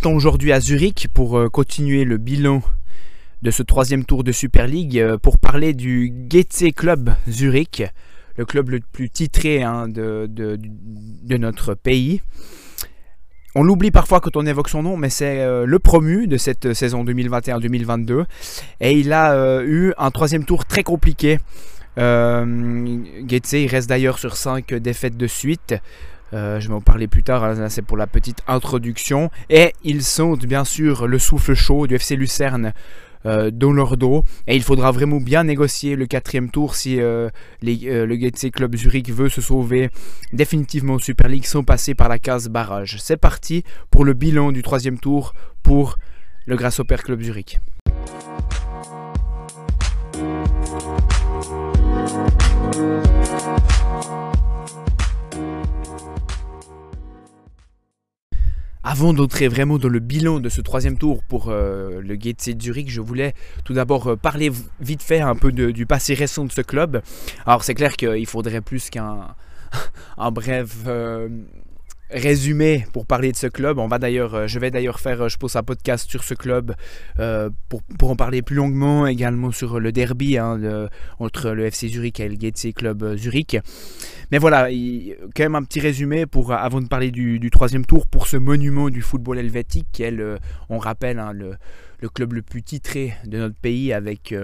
partons aujourd'hui à Zurich pour euh, continuer le bilan de ce troisième tour de Super League euh, pour parler du GC Club Zurich, le club le plus titré hein, de, notre pays. On l'oublie parfois quand on évoque son nom, mais c'est euh, le promu de cette saison 2021-2022. Et il a eu un troisième tour très compliqué. Euh, reste d'ailleurs sur 5 défaites de suite. Euh, je vais en parler plus tard, hein, c'est pour la petite introduction. Et ils sont bien sûr le souffle chaud du FC Lucerne euh, dans leur dos. Et il faudra vraiment bien négocier le quatrième tour si euh, le Getse Club Zurich veut se sauver définitivement en Super League sans passer par la case barrage. C'est parti pour le bilan du troisième tour pour le Grasshopper Club Zurich. Avant d'entrer vraiment dans le bilan de ce troisième tour pour euh, le GTC Zurich, je voulais tout d'abord euh, parler vite fait un peu du passé récent de ce club. Alors c'est clair qu'il faudrait plus qu'un un bref euh, résumé pour parler de ce club. On va d'ailleurs, euh, je vais d'ailleurs faire, euh, je pense, un podcast sur ce club euh, pour, en parler plus longuement, également sur le derby hein, entre le FC Zurich et le GTC Club Zurich. Mais voilà, quand même un petit résumé pour, avant de parler du, troisième tour pour ce monument du football helvétique, qui est, le, on rappelle, hein, le, club le plus titré de notre pays avec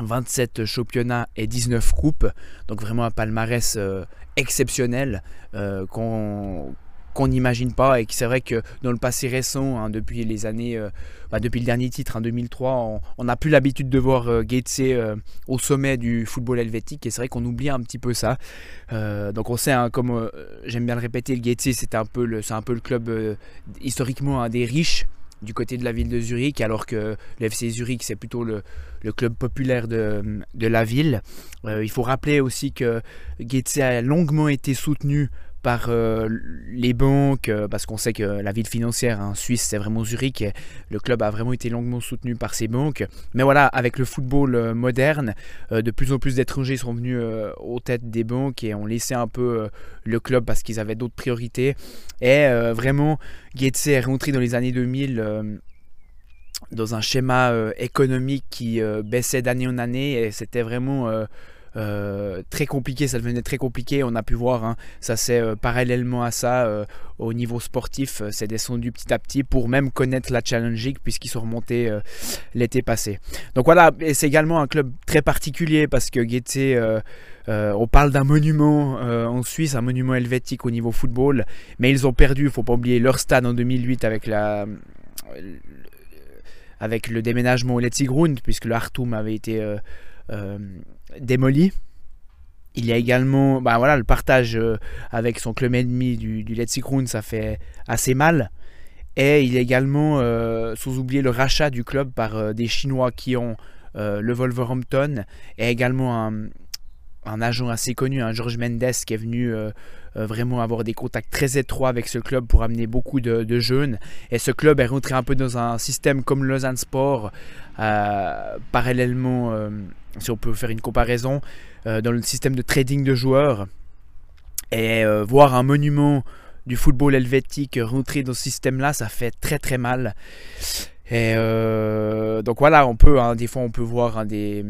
27 championnats et 19 coupes. Donc vraiment un palmarès euh, exceptionnel euh, qu'on n'imagine pas et que c'est vrai que dans le passé récent, hein, depuis les années, euh, bah, depuis le dernier titre en 2003, on n'a plus l'habitude de voir euh, au sommet du football helvétique et c'est vrai qu'on oublie un petit peu ça. donc on sait, hein, comme j'aime bien le répéter, le Gaetier c'est un peu le, c'est un peu le club historiquement des riches du côté de la ville de Zurich, alors que le FC Zurich, c'est plutôt le, club populaire de, la ville. Euh, il faut rappeler aussi que Goethe a longuement été soutenu par euh, les banques, euh, parce qu'on sait que la ville financière en Suisse, c'est vraiment Zurich. le club a vraiment été longuement soutenu par ces banques. Mais voilà, avec le football euh, moderne, de plus en plus d'étrangers sont venus aux têtes des banques et ont laissé un peu le club parce qu'ils avaient d'autres priorités. Et vraiment, Goetze est rentré dans les années 2000 dans un schéma économique qui baissait d'année en année et c'était vraiment très compliqué, ça devenait très compliqué. On a pu voir, hein, ça c'est euh, parallèlement à ça, euh, au niveau sportif, c'est descendu petit à petit pour même connaître la Challenge League puisqu'ils sont remontés l'été passé. Donc voilà, et c'est également un club très particulier parce que Goethe, on parle d'un monument en Suisse, un monument helvétique au niveau football, mais ils ont perdu, il faut pas oublier leur stade en 2008 avec la avec le déménagement au Letzigrund, puisque le Hartum avait été euh, démoli. Il y a également bah voilà, le partage euh, avec son club ennemi du, du ça fait assez mal. Et il y a également, euh, sans oublier le rachat du club par des Chinois qui ont le Wolverhampton et également un, un, agent assez connu, un George Mendes, qui est venu vraiment avoir des contacts très étroits avec ce club pour amener beaucoup de, de, jeunes. Et ce club est rentré un peu dans un système comme Lausanne Sport, parallèlement si on peut faire une comparaison, euh, dans le système de trading de joueurs. Et euh, voir un monument du football helvétique rentrer dans ce système-là, ça fait très très mal. Et euh, donc voilà, on peut, hein, des fois on peut voir hein, des,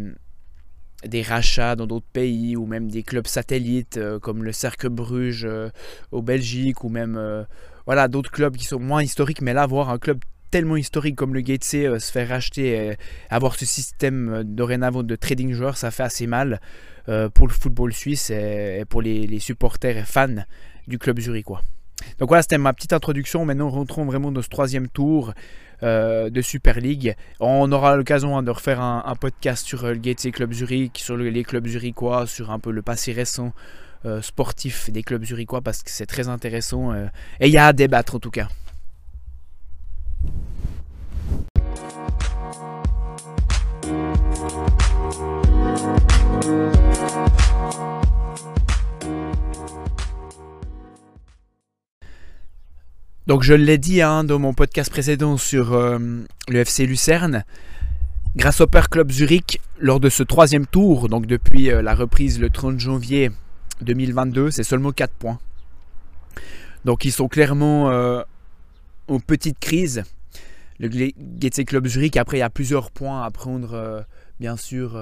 rachats dans d'autres pays ou même des clubs satellites comme le Cercle Bruges au Belgique ou même voilà d'autres clubs qui sont moins historiques mais là voir un club tellement historique comme le Gatesy euh, se faire racheter et avoir ce système euh, dorénavant de trading joueurs, ça fait assez mal euh, pour le football suisse et, pour les, supporters et fans du club zurichois. Donc voilà, c'était ma petite introduction. Maintenant, rentrons vraiment dans ce troisième tour de Super League. On aura l'occasion hein, de refaire un, podcast sur le Gatesy Club Zurich, sur les clubs zurichois, sur un peu le passé récent sportif des clubs zurichois parce que c'est très intéressant et il y a à débattre en tout cas. Donc je l'ai dit hein, dans mon podcast précédent sur euh, le FC Lucerne, Père Club Zurich, lors de ce troisième tour, donc depuis euh, la reprise le 30 janvier 2022, c'est seulement 4 points. Donc ils sont clairement euh, aux petites crises. Le Getse Club Zurich, après, il y a plusieurs points à prendre, bien sûr,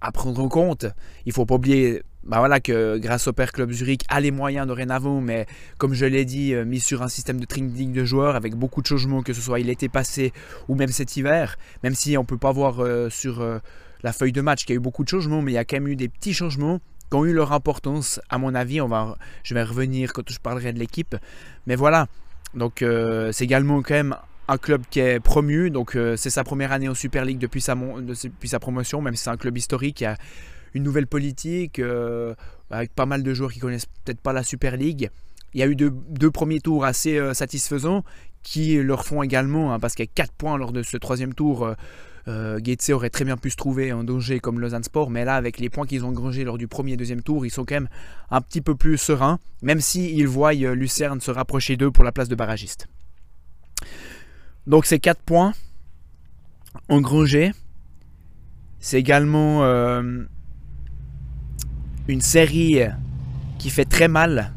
à prendre en compte. Il faut pas oublier bah voilà, que grâce au Père Club Zurich a les moyens dorénavant, mais comme je l'ai dit, euh, mis sur un système de training de joueurs avec beaucoup de changements, que ce soit était passé ou même cet hiver, même si on ne peut pas voir euh, sur euh, la feuille de match qu'il y a eu beaucoup de changements, mais il y a quand même eu des petits changements qui ont eu leur importance, à mon avis. On va, je vais revenir quand je parlerai de l'équipe. Mais voilà, donc c'est également quand même un club qui est promu, donc c'est sa première année en Super League depuis sa, depuis sa promotion, même si c'est un club historique. Une nouvelle politique euh, avec pas mal de joueurs qui connaissent peut-être pas la Super League. Il y a eu deux, premiers tours assez euh, satisfaisants qui leur font également, hein, parce a 4 points lors de ce troisième tour. Euh, euh aurait très bien pu se trouver en danger comme Lausanne Sport, mais là, avec les points qu'ils ont engrangés lors du premier et deuxième tour, ils sont quand même un petit peu plus sereins, même s'ils ils voient Lucerne se rapprocher d'eux pour la place de barragiste. Donc, ces 4 points engrangés, c'est également une série qui fait très mal.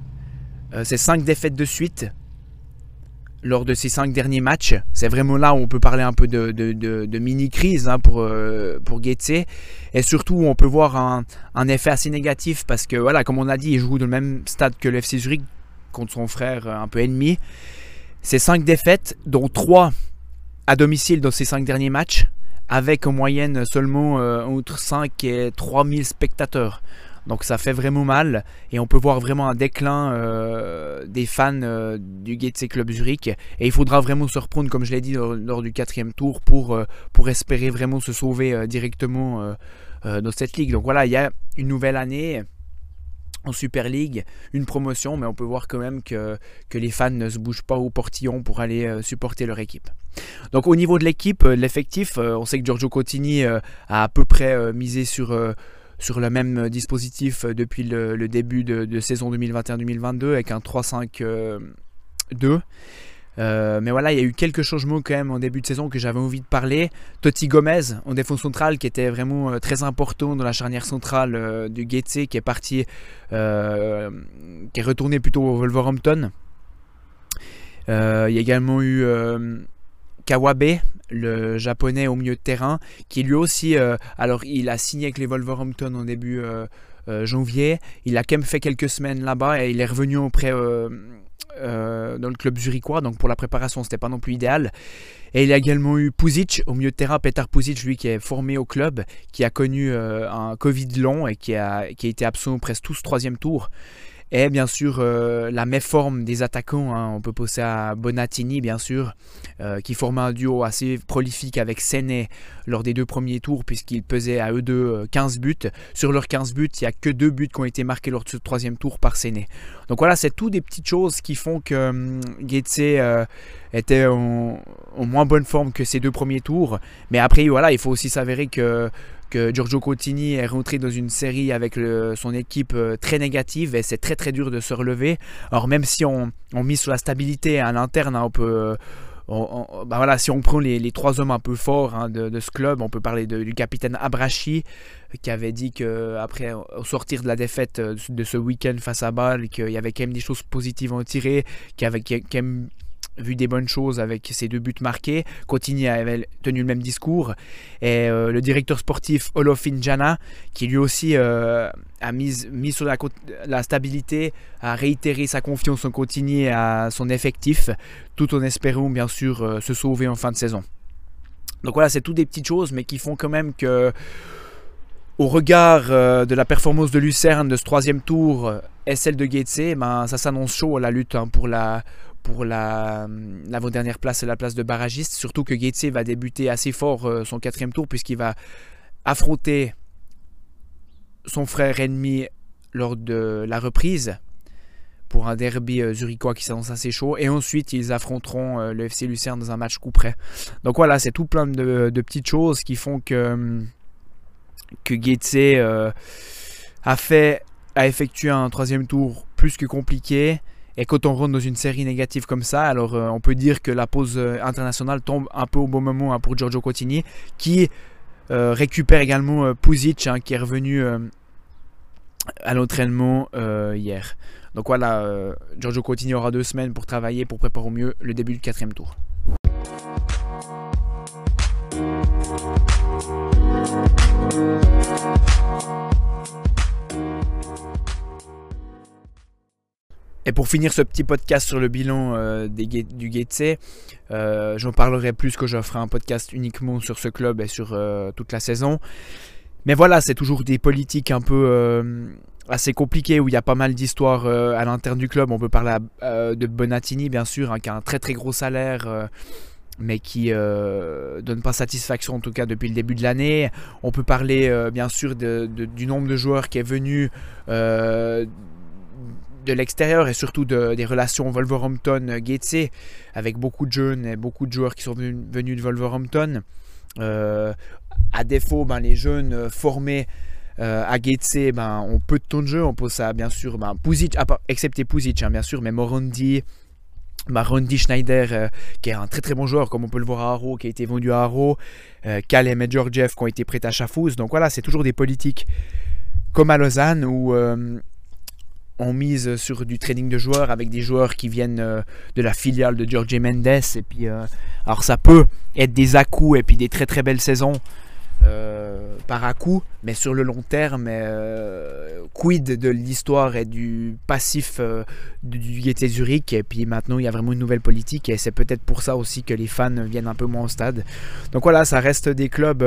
Euh, c'est cinq défaites de suite lors de ces cinq derniers matchs. C'est vraiment là où on peut parler un peu de, mini-crise hein, pour, euh, pour Et surtout, on peut voir un, effet assez négatif parce que, comme on a dit, il joue dans le même stade que le FC Zurich contre son frère un peu ennemi. C'est cinq défaites, dont trois à domicile dans ces cinq derniers matchs, avec en moyenne seulement euh, entre 5 et 3000 spectateurs. Donc ça fait vraiment mal et on peut voir vraiment un déclin euh, des fans euh, du Getse Club Zurich. Et il faudra vraiment se reprendre, comme je l'ai dit, lors, du quatrième tour pour, euh, pour espérer vraiment se sauver directement dans cette ligue. Donc voilà, il y a une nouvelle année en Super League, une promotion, mais on peut voir quand même que, que les fans ne se bougent pas au portillon pour aller supporter leur équipe. Donc au niveau de l'équipe, l'effectif, on sait que Giorgio Cotini a à peu près misé sur sur le même dispositif depuis le, début de, saison 2021-2022 avec un 3-5-2. Euh, mais voilà, il y a eu quelques changements quand même en début de saison que j'avais envie de parler. Totti Gomez en défense centrale qui était vraiment euh, très important dans la charnière centrale euh, du Getse qui est parti, qui est retourné plutôt au Wolverhampton. il y a également eu Kawabe, le japonais au milieu de terrain, qui lui aussi, euh, alors il a signé avec les Wolverhampton en début euh, euh, janvier, il a quand même fait quelques semaines là-bas et il est revenu auprès dans le club zurichois, donc pour la préparation c'était pas non plus idéal. Et il a également eu Puzic au milieu de terrain, Petar Puzic, lui qui est formé au club, qui a connu un Covid long et qui a, qui a été absent presque tout ce troisième tour. Et bien sûr euh, la méforme des attaquants. Hein. On peut penser à Bonatini, bien sûr, euh, qui formait un duo assez prolifique avec Séné lors des deux premiers tours, puisqu'il pesait à eux deux 15 euh, buts. Sur leurs 15 buts, il n'y a que deux buts qui ont été marqués lors de ce troisième tour par Séné. Donc voilà, c'est tout des petites choses qui font que hum, était en, en, moins bonne forme que ces deux premiers tours. Mais après, voilà, il faut aussi s'avérer que Giorgio Coutinho est rentré dans une série avec son équipe euh, très négative et c'est très très dur de se relever. Alors même si on, on mise sur la stabilité à l'interne, hein, on peut... bah voilà, si on prend les, trois hommes un peu forts hein, de, ce club, on peut parler du capitaine Abrachi qui avait dit qu'après sortir de la défaite euh, de ce week-end face à Bâle, qu'il y avait quand même des choses positives à en tirer, qu'il y avait quand même vu des bonnes choses avec ses deux buts marqués. Cotigny avait tenu le même discours. Et euh, le directeur sportif Olof Jana, qui lui aussi euh, a mis, mis sur la, stabilité, a réitéré sa confiance en Cotigny et à son effectif, tout en espérant bien sûr euh, se sauver en fin de saison. Donc voilà, c'est toutes des petites choses, mais qui font quand même que, au regard de la performance de Lucerne de ce troisième tour et celle de Gaetze, ben, ça s'annonce chaud la lutte hein, pour la pour la l'avant-dernière place et la place de barragiste. Surtout que Gaetze va débuter assez fort euh, son quatrième tour puisqu'il va affronter son frère ennemi lors de la reprise pour un derby euh, zurichois qui s'annonce assez chaud. Et ensuite, ils affronteront euh, le FC Lucerne dans un match coup près. Donc voilà, c'est tout plein de, petites choses qui font que, que a fait a effectué un troisième tour plus que compliqué et quand on rentre dans une série négative comme ça, alors euh, on peut dire que la pause euh, internationale tombe un peu au bon moment hein, pour Giorgio Coutinho, qui euh, récupère également Puzic, hein, qui est revenu à l'entraînement hier. Donc voilà, euh, Giorgio Coutinho aura deux semaines pour travailler, pour préparer au mieux le début du quatrième tour. Et pour finir ce petit podcast sur le bilan euh, du Gatesay, euh, j'en parlerai plus que je ferai un podcast uniquement sur ce club et sur euh, toute la saison. Mais voilà, c'est toujours des politiques un peu assez compliquées où il y a pas mal d'histoires à l'interne du club. On peut parler de Bonatini, bien sûr, hein, qui a un très très gros salaire mais qui euh, donne pas satisfaction en tout cas depuis le début de l'année. On peut parler bien sûr du nombre de joueurs qui est venu de l'extérieur et surtout des relations Wolverhampton-Gatesay avec beaucoup de jeunes et beaucoup de joueurs qui sont venus, de Wolverhampton. Euh, à défaut, ben, les jeunes formés euh, à Gatesay ben, ont peu de temps de jeu. On pose ça bien sûr, ben, Puzic, excepté Puzic hein, bien sûr, mais Morondi, Marondi Schneider, euh, qui est un très très bon joueur, comme on peut le voir à Haro, qui a été vendu à Haro, euh, Kalem et Georgiev qui ont été prêtés à Chafouz. Donc voilà, c'est toujours des politiques comme à Lausanne où on mise sur du trading de joueurs avec des joueurs qui viennent euh, de la filiale de George Mendes. Et puis, euh, alors ça peut être des à et puis des très très belles saisons euh, par à mais sur le long terme, quid de l'histoire et du passif du Gaieté Zurich. Et puis maintenant, il y a vraiment une nouvelle politique et c'est peut-être pour ça aussi que les fans viennent un peu moins au stade. Donc voilà, ça reste des clubs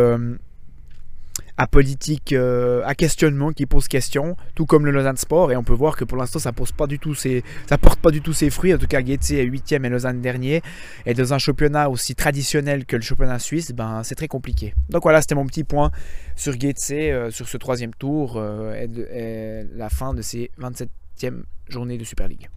politique, euh, à questionnement qui pose question, tout comme le Lausanne Sport. Et on peut voir que pour l'instant, ça pose pas du tout ses, ça porte pas du tout ses fruits. En tout cas, Gaetze est 8 et Lausanne dernier. Et dans un championnat aussi traditionnel que le championnat suisse, ben, c'est très compliqué. Donc voilà, c'était mon petit point sur Gaetze, euh, sur ce troisième tour euh, et, et la fin de ces 27e journées de Super League.